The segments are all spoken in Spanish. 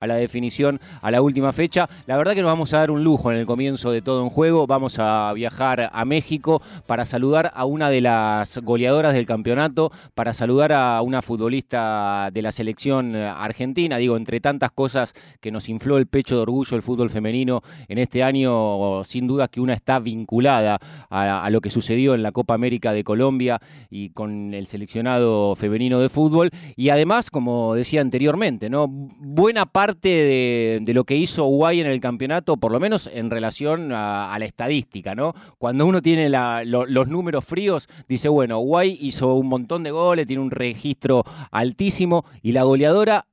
a la definición a la última fecha. La verdad que nos vamos a dar un lujo en el comienzo de todo en juego. Vamos a viajar a México para saludar a una de las goleadoras del campeonato, para saludar a una futbolista de la selección argentina. Digo, entre tantas cosas que nos infló el pecho de orgullo el fútbol femenino en este año, sin duda que una está vinculada a, a lo que sucedió en la Copa América de Colombia y con el seleccionado femenino de fútbol. Y además, como decía anteriormente, ¿no? Buena parte de, lo que hizo Uruguay en el campeonato, por lo menos en relación a, la estadística, ¿no? Cuando uno tiene los números fríos, dice, bueno, Uruguay hizo un montón de goles, tiene un registro altísimo y la goleadora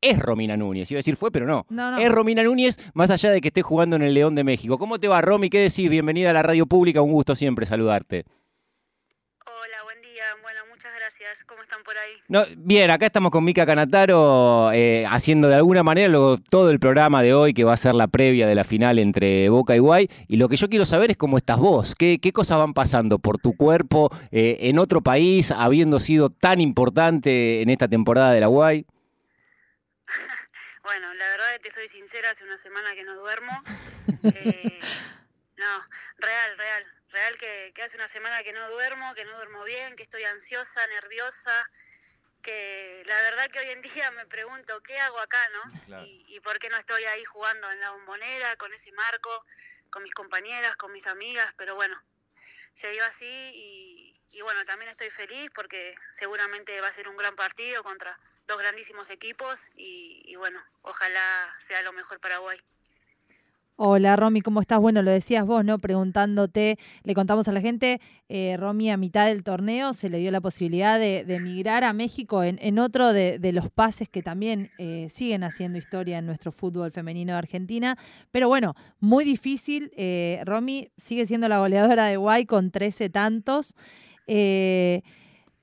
es Romina Núñez. Iba a decir fue, pero no. Es Romina Núñez, más allá de que esté jugando en el León de México. ¿Cómo te va, Romy? ¿Qué decís? Bienvenida a la radio pública. Un gusto siempre saludarte. ¿Cómo están por ahí? No, bien, acá estamos con Mica Canataro eh, haciendo de alguna manera todo el programa de hoy que va a ser la previa de la final entre Boca y Guay. Y lo que yo quiero saber es cómo estás vos, qué, cosas van pasando por tu cuerpo eh, en otro país, habiendo sido tan importante en esta temporada de la Guay. bueno, la verdad, te soy sincera, hace una semana que no duermo. Eh, no, real, real real que, hace una semana que no duermo, que no duermo bien, que estoy ansiosa, nerviosa, que la verdad que hoy en día me pregunto qué hago acá, ¿no? Y, por qué no estoy ahí jugando en la bombonera, con ese marco, con mis compañeras, con mis amigas, pero bueno, se dio así y, y bueno, también estoy feliz porque seguramente va a ser un gran partido contra dos grandísimos equipos y, y bueno, ojalá sea lo mejor para Paraguay. Hola Romy, ¿cómo estás? Bueno, lo decías vos, ¿no? Preguntándote, le contamos a la gente, eh, Romy a mitad del torneo se le dio la posibilidad de, emigrar a México en, otro de, los pases que también eh, siguen haciendo historia en nuestro fútbol femenino de Argentina. Pero bueno, muy difícil. Eh, Romy sigue siendo la goleadora de Guay con 13 tantos. Eh,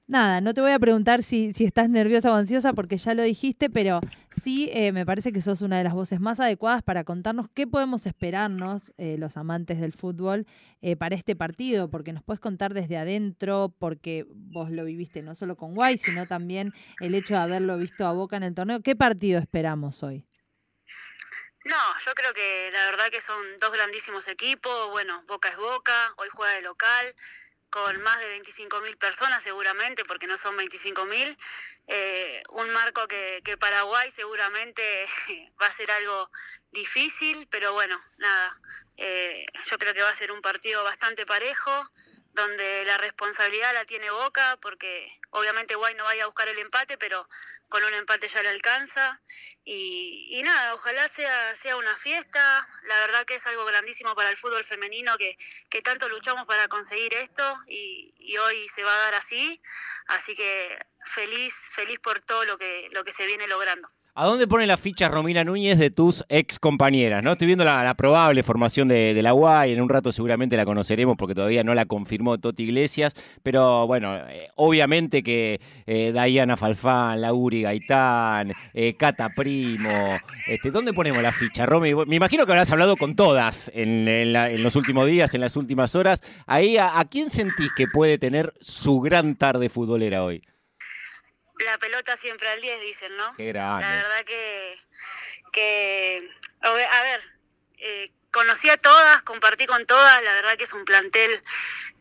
Nada, no te voy a preguntar si, si estás nerviosa o ansiosa porque ya lo dijiste, pero sí eh, me parece que sos una de las voces más adecuadas para contarnos qué podemos esperarnos eh, los amantes del fútbol eh, para este partido, porque nos puedes contar desde adentro, porque vos lo viviste no solo con Guay, sino también el hecho de haberlo visto a Boca en el torneo. ¿Qué partido esperamos hoy? No, yo creo que la verdad que son dos grandísimos equipos. Bueno, Boca es Boca, hoy juega de local con más de 25.000 personas seguramente, porque no son 25.000, eh, un marco que, que, Paraguay seguramente va a ser algo difícil, pero bueno, nada, eh, yo creo que va a ser un partido bastante parejo, donde la responsabilidad la tiene Boca, porque obviamente Guay no vaya a buscar el empate, pero con un empate ya le alcanza. Y, nada, ojalá sea, sea una fiesta. La verdad que es algo grandísimo para el fútbol femenino que, que tanto luchamos para conseguir esto y, y hoy se va a dar así. Así que feliz, feliz por todo lo que, lo que se viene logrando. ¿A dónde pone la ficha Romina Núñez de tus ex compañeras? ¿no? Estoy viendo la, probable formación de, la UAI, en un rato seguramente la conoceremos porque todavía no la confirmó Toti Iglesias, pero bueno, eh, obviamente que eh, Diana Falfán, Lauri Gaitán, eh, Cata Primo, este, ¿dónde ponemos la ficha, Romy? Me imagino que habrás hablado con todas en, los últimos días, en las últimas horas. Ahí, ¿a, ¿a quién sentís que puede tener su gran tarde futbolera hoy? La pelota siempre al 10, dicen, ¿no? Qué grande. La verdad que, que a ver, eh, conocí a todas, compartí con todas, la verdad que es un plantel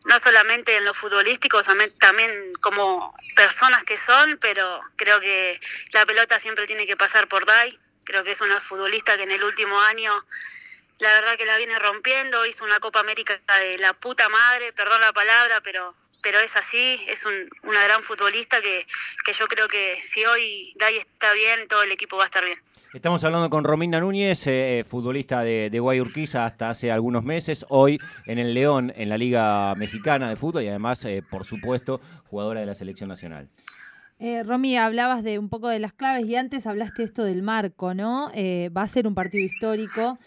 no solamente en lo futbolístico, también como personas que son, pero creo que la pelota siempre tiene que pasar por Dai, creo que es una futbolista que en el último año la verdad que la viene rompiendo, hizo una Copa América de la puta madre, perdón la palabra, pero pero es así, es una gran futbolista que, yo creo que si hoy Dai está bien, todo el equipo va a estar bien. Estamos hablando con Romina Núñez, eh, futbolista de, de Guayurquiza hasta hace algunos meses, hoy en el León, en la Liga Mexicana de Fútbol y además, eh, por supuesto, jugadora de la Selección Nacional. Eh, Romy, hablabas de un poco de las claves y antes hablaste esto del marco, ¿no? Eh, va a ser un partido histórico.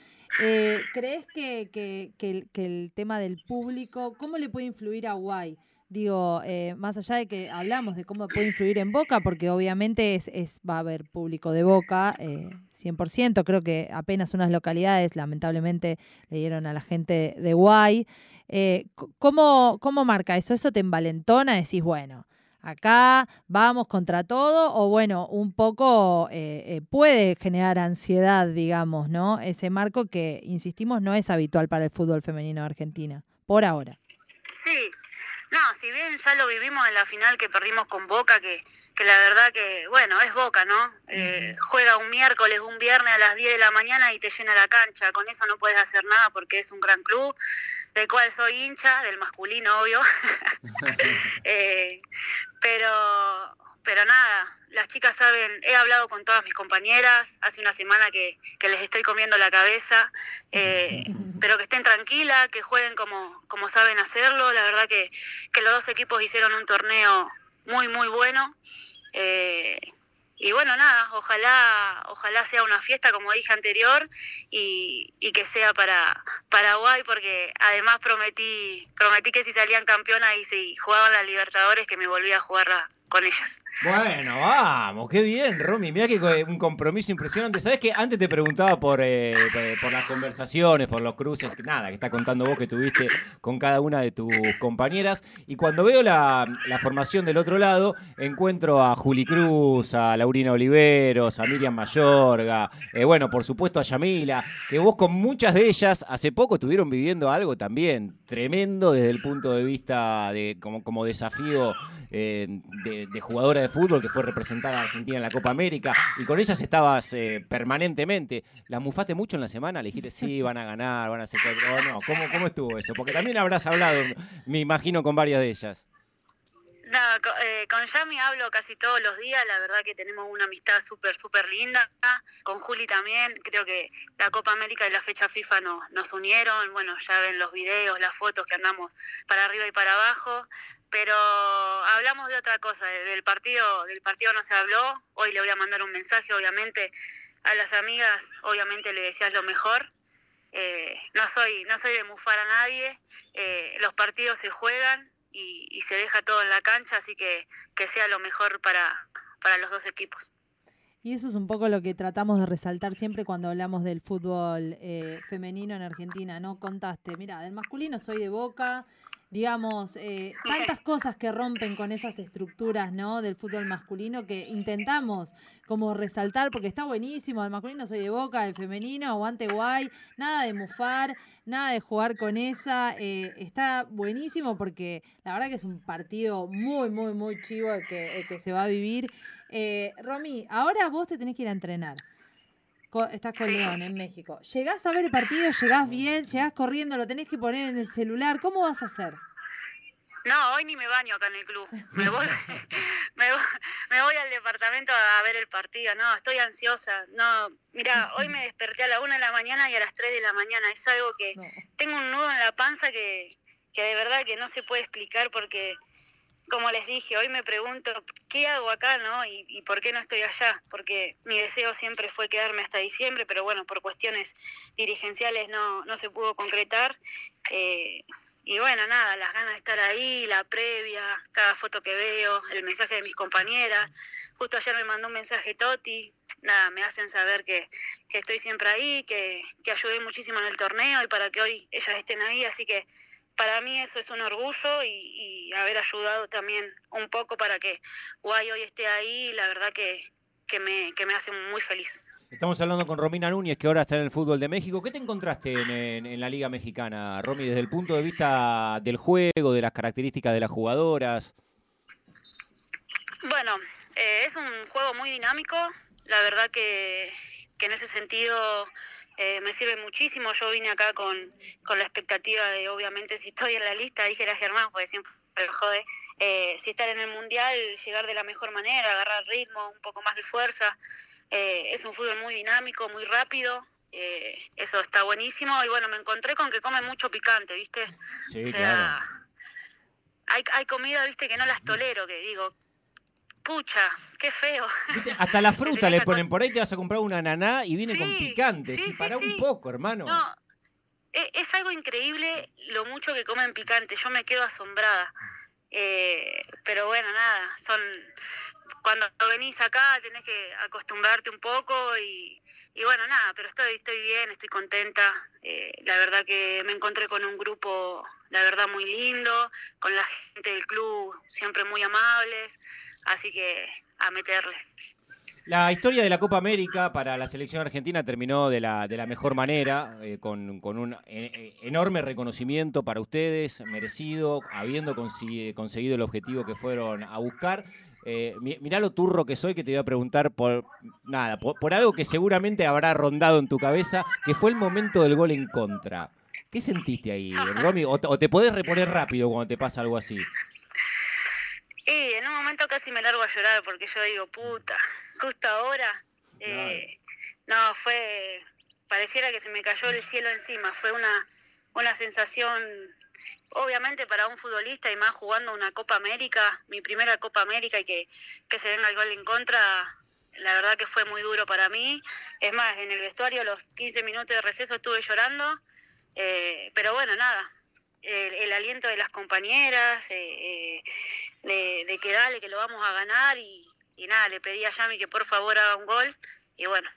¿Crees que, que, el, que, el, tema del público, cómo le puede influir a Guay? Digo, eh, más allá de que hablamos de cómo puede influir en Boca, porque obviamente es, es va a haber público de Boca, eh, 100%, creo que apenas unas localidades lamentablemente le dieron a la gente de Guay. Eh, ¿cómo, ¿Cómo marca eso? ¿Eso te envalentona? Decís, bueno, acá vamos contra todo, o bueno, un poco eh, eh, puede generar ansiedad, digamos, ¿no? Ese marco que, insistimos, no es habitual para el fútbol femenino de Argentina, por ahora. Sí, no, si bien ya lo vivimos en la final que perdimos con Boca, que, que la verdad que, bueno, es Boca, ¿no? Eh, juega un miércoles, un viernes a las 10 de la mañana y te llena la cancha. Con eso no puedes hacer nada porque es un gran club, del cual soy hincha, del masculino, obvio. eh, pero, pero nada, las chicas saben, he hablado con todas mis compañeras, hace una semana que, que les estoy comiendo la cabeza, eh, pero que estén tranquilas, que jueguen como, como saben hacerlo. La verdad que, que los dos equipos hicieron un torneo muy, muy bueno. Eh, y bueno, nada, ojalá, ojalá sea una fiesta, como dije anterior, y, y, que sea para Paraguay, porque además prometí, prometí que si salían campeonas y si jugaban las Libertadores, que me volvía a jugarla con ellas. Bueno, vamos, qué bien, Romy. Mira que un compromiso impresionante. Sabes que antes te preguntaba por, eh, por las conversaciones, por los cruces, nada, que está contando vos que tuviste con cada una de tus compañeras. Y cuando veo la, la formación del otro lado, encuentro a Juli Cruz, a Laurina Oliveros, a Miriam Mayorga, eh, bueno, por supuesto a Yamila, que vos con muchas de ellas hace poco estuvieron viviendo algo también tremendo desde el punto de vista de como, como desafío eh, de, de, jugadora de fútbol que fue representada a Argentina en la Copa América y con ellas estabas eh, permanentemente. ¿La mufaste mucho en la semana? Le dijiste, sí, van a ganar, van a hacer cuatro. no, ¿cómo, ¿cómo estuvo eso? Porque también habrás hablado, me imagino, con varias de ellas. Eh, con Yami hablo casi todos los días, la verdad que tenemos una amistad súper, súper linda. Con Juli también, creo que la Copa América y la fecha FIFA nos, nos unieron. Bueno, ya ven los videos, las fotos que andamos para arriba y para abajo. Pero hablamos de otra cosa, del partido, del partido no se habló. Hoy le voy a mandar un mensaje, obviamente, a las amigas, obviamente le decías lo mejor. Eh, no soy, no soy de mufar a nadie, eh, los partidos se juegan, y, y, se deja todo en la cancha, así que que sea lo mejor para, para los dos equipos. Y eso es un poco lo que tratamos de resaltar siempre cuando hablamos del fútbol eh, femenino en Argentina, ¿no? Contaste, mira, del masculino soy de Boca, digamos, eh, tantas cosas que rompen con esas estructuras, ¿no? Del fútbol masculino que intentamos como resaltar, porque está buenísimo, del masculino soy de Boca, del femenino, aguante guay, nada de mufar, nada de jugar con esa, eh, está buenísimo porque la verdad que es un partido muy, muy, muy chivo el que, el que se va a vivir. Eh, Romy, ahora vos te tenés que ir a entrenar. Estás con León en México. ¿Llegás a ver el partido? ¿Llegás bien? ¿Llegás corriendo? ¿Lo tenés que poner en el celular? ¿Cómo vas a hacer? No, hoy ni me baño acá en el club. Me voy, me, voy, me voy al departamento a ver el partido. No, estoy ansiosa. No, mira, hoy me desperté a la una de la mañana y a las 3 de la mañana. Es algo que no. tengo un nudo en la panza que, que de verdad que no se puede explicar porque como les dije, hoy me pregunto, ¿qué hago acá, no? Y, por qué no estoy allá? Porque mi deseo siempre fue quedarme hasta diciembre, pero bueno, por cuestiones dirigenciales no, no se pudo concretar. Eh, y bueno, nada, las ganas de estar ahí, la previa, cada foto que veo, el mensaje de mis compañeras. Justo ayer me mandó un mensaje Toti, nada, me hacen saber que, que estoy siempre ahí, que, que ayudé muchísimo en el torneo y para que hoy ellas estén ahí, así que para mí eso es un orgullo y, y, haber ayudado también un poco para que Guay hoy esté ahí, la verdad que, que, me, que me hace muy feliz. Estamos hablando con Romina Núñez, que ahora está en el fútbol de México. ¿Qué te encontraste en, en, en la Liga Mexicana, Romy, desde el punto de vista del juego, de las características de las jugadoras? Bueno, eh, es un juego muy dinámico. La verdad que, que en ese sentido eh, me sirve muchísimo. Yo vine acá con, con la expectativa de, obviamente, si estoy en la lista, dije era Germán, porque siempre me jode, eh, si estar en el Mundial, llegar de la mejor manera, agarrar ritmo, un poco más de fuerza. Eh, es un fútbol muy dinámico, muy rápido. Eso está buenísimo. Y bueno, me encontré con que come mucho picante, ¿viste? Sí, o sea, claro. hay, hay comida, ¿viste? Que no las tolero, que digo, pucha, qué feo. Hasta la fruta le ponen por ahí, te vas a comprar una ananá y viene Sí, con picante. sí, para un poco, hermano. No, e- es algo increíble lo mucho que comen picante. Yo me quedo asombrada. Eh, pero bueno, nada, son cuando venís acá tenés que acostumbrarte un poco y, bueno, nada, pero estoy, estoy bien, estoy contenta. Eh, la verdad que me encontré con un grupo, la verdad, muy lindo, con la gente del club siempre muy amables, así que a meterle. La historia de la Copa América para la selección argentina terminó de la, de la mejor manera, eh, con, un eh, enorme reconocimiento para ustedes, merecido, habiendo conseguido el objetivo que fueron a buscar. Eh, mirá lo turro que soy que te voy a preguntar por nada, por, algo que seguramente habrá rondado en tu cabeza, que fue el momento del gol en contra. ¿Qué sentiste ahí, Romy? o te podés reponer rápido cuando te pasa algo así? Y en un momento casi me largo a llorar porque yo digo, puta, justo ahora. Eh, no, fue. Pareciera que se me cayó el cielo encima. Fue una, una sensación, obviamente, para un futbolista y más jugando una Copa América, mi primera Copa América y que, que se venga el gol en contra. La verdad que fue muy duro para mí. Es más, en el vestuario, los 15 minutos de receso estuve llorando. Eh, pero bueno, nada, el, aliento de las compañeras, de, que dale, que lo vamos a ganar y, nada, le pedí a Yami que por favor haga un gol y bueno,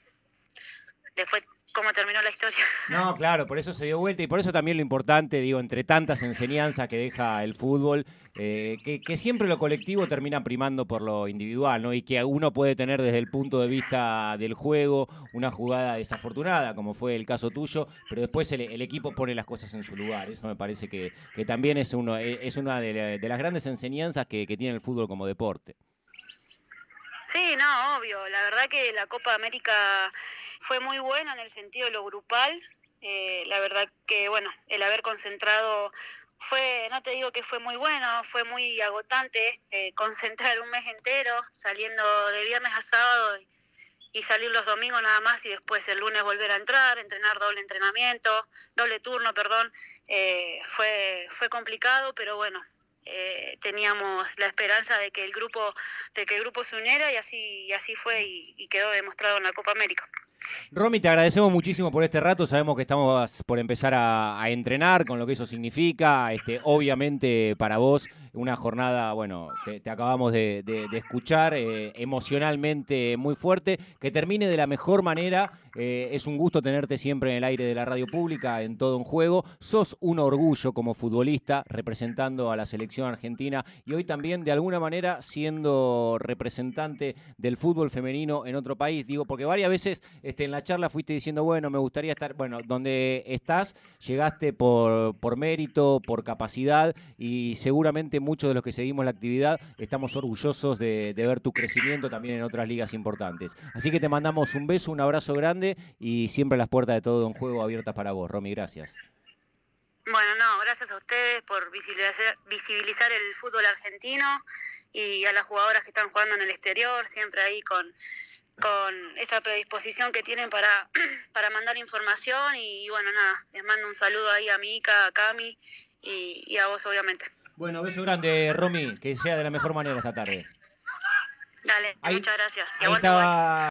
después cómo terminó la historia. No, claro, por eso se dio vuelta y por eso también lo importante, digo, entre tantas enseñanzas que deja el fútbol, eh, que, siempre lo colectivo termina primando por lo individual, ¿no? Y que uno puede tener desde el punto de vista del juego una jugada desafortunada, como fue el caso tuyo, pero después el, equipo pone las cosas en su lugar. Eso me parece que, también es, uno, es una de, las grandes enseñanzas que, que tiene el fútbol como deporte. Sí, no, obvio. La verdad que la Copa América fue muy buena en el sentido de lo grupal. Eh, la verdad que, bueno, el haber concentrado fue, no te digo que fue muy bueno, fue muy agotante eh, concentrar un mes entero, saliendo de viernes a sábado y, salir los domingos nada más y después el lunes volver a entrar, entrenar doble entrenamiento, doble turno, perdón. Eh, fue, fue complicado, pero bueno, eh, teníamos la esperanza de que el grupo de que el grupo se uniera y así y así fue y, quedó demostrado en la Copa América. Romy, te agradecemos muchísimo por este rato. Sabemos que estamos por empezar a, entrenar con lo que eso significa. Este, obviamente para vos una jornada, bueno, te, acabamos de, escuchar, eh, emocionalmente muy fuerte, que termine de la mejor manera. Eh, es un gusto tenerte siempre en el aire de la radio pública, en todo un juego. Sos un orgullo como futbolista representando a la selección argentina y hoy también de alguna manera siendo representante del fútbol femenino en otro país. Digo, porque varias veces este, en la charla fuiste diciendo, bueno, me gustaría estar, bueno, donde estás, llegaste por, por mérito, por capacidad y seguramente muchos de los que seguimos la actividad estamos orgullosos de, ver tu crecimiento también en otras ligas importantes. Así que te mandamos un beso, un abrazo grande y siempre las puertas de todo un juego abiertas para vos. Romy, gracias. Bueno, no, gracias a ustedes por visibilizar, visibilizar el fútbol argentino y a las jugadoras que están jugando en el exterior, siempre ahí con, con esa predisposición que tienen para, para mandar información y, bueno, nada, les mando un saludo ahí a Mika, a Cami y, a vos obviamente. Bueno, beso grande, Romy, que sea de la mejor manera esta tarde. Dale, muchas gracias.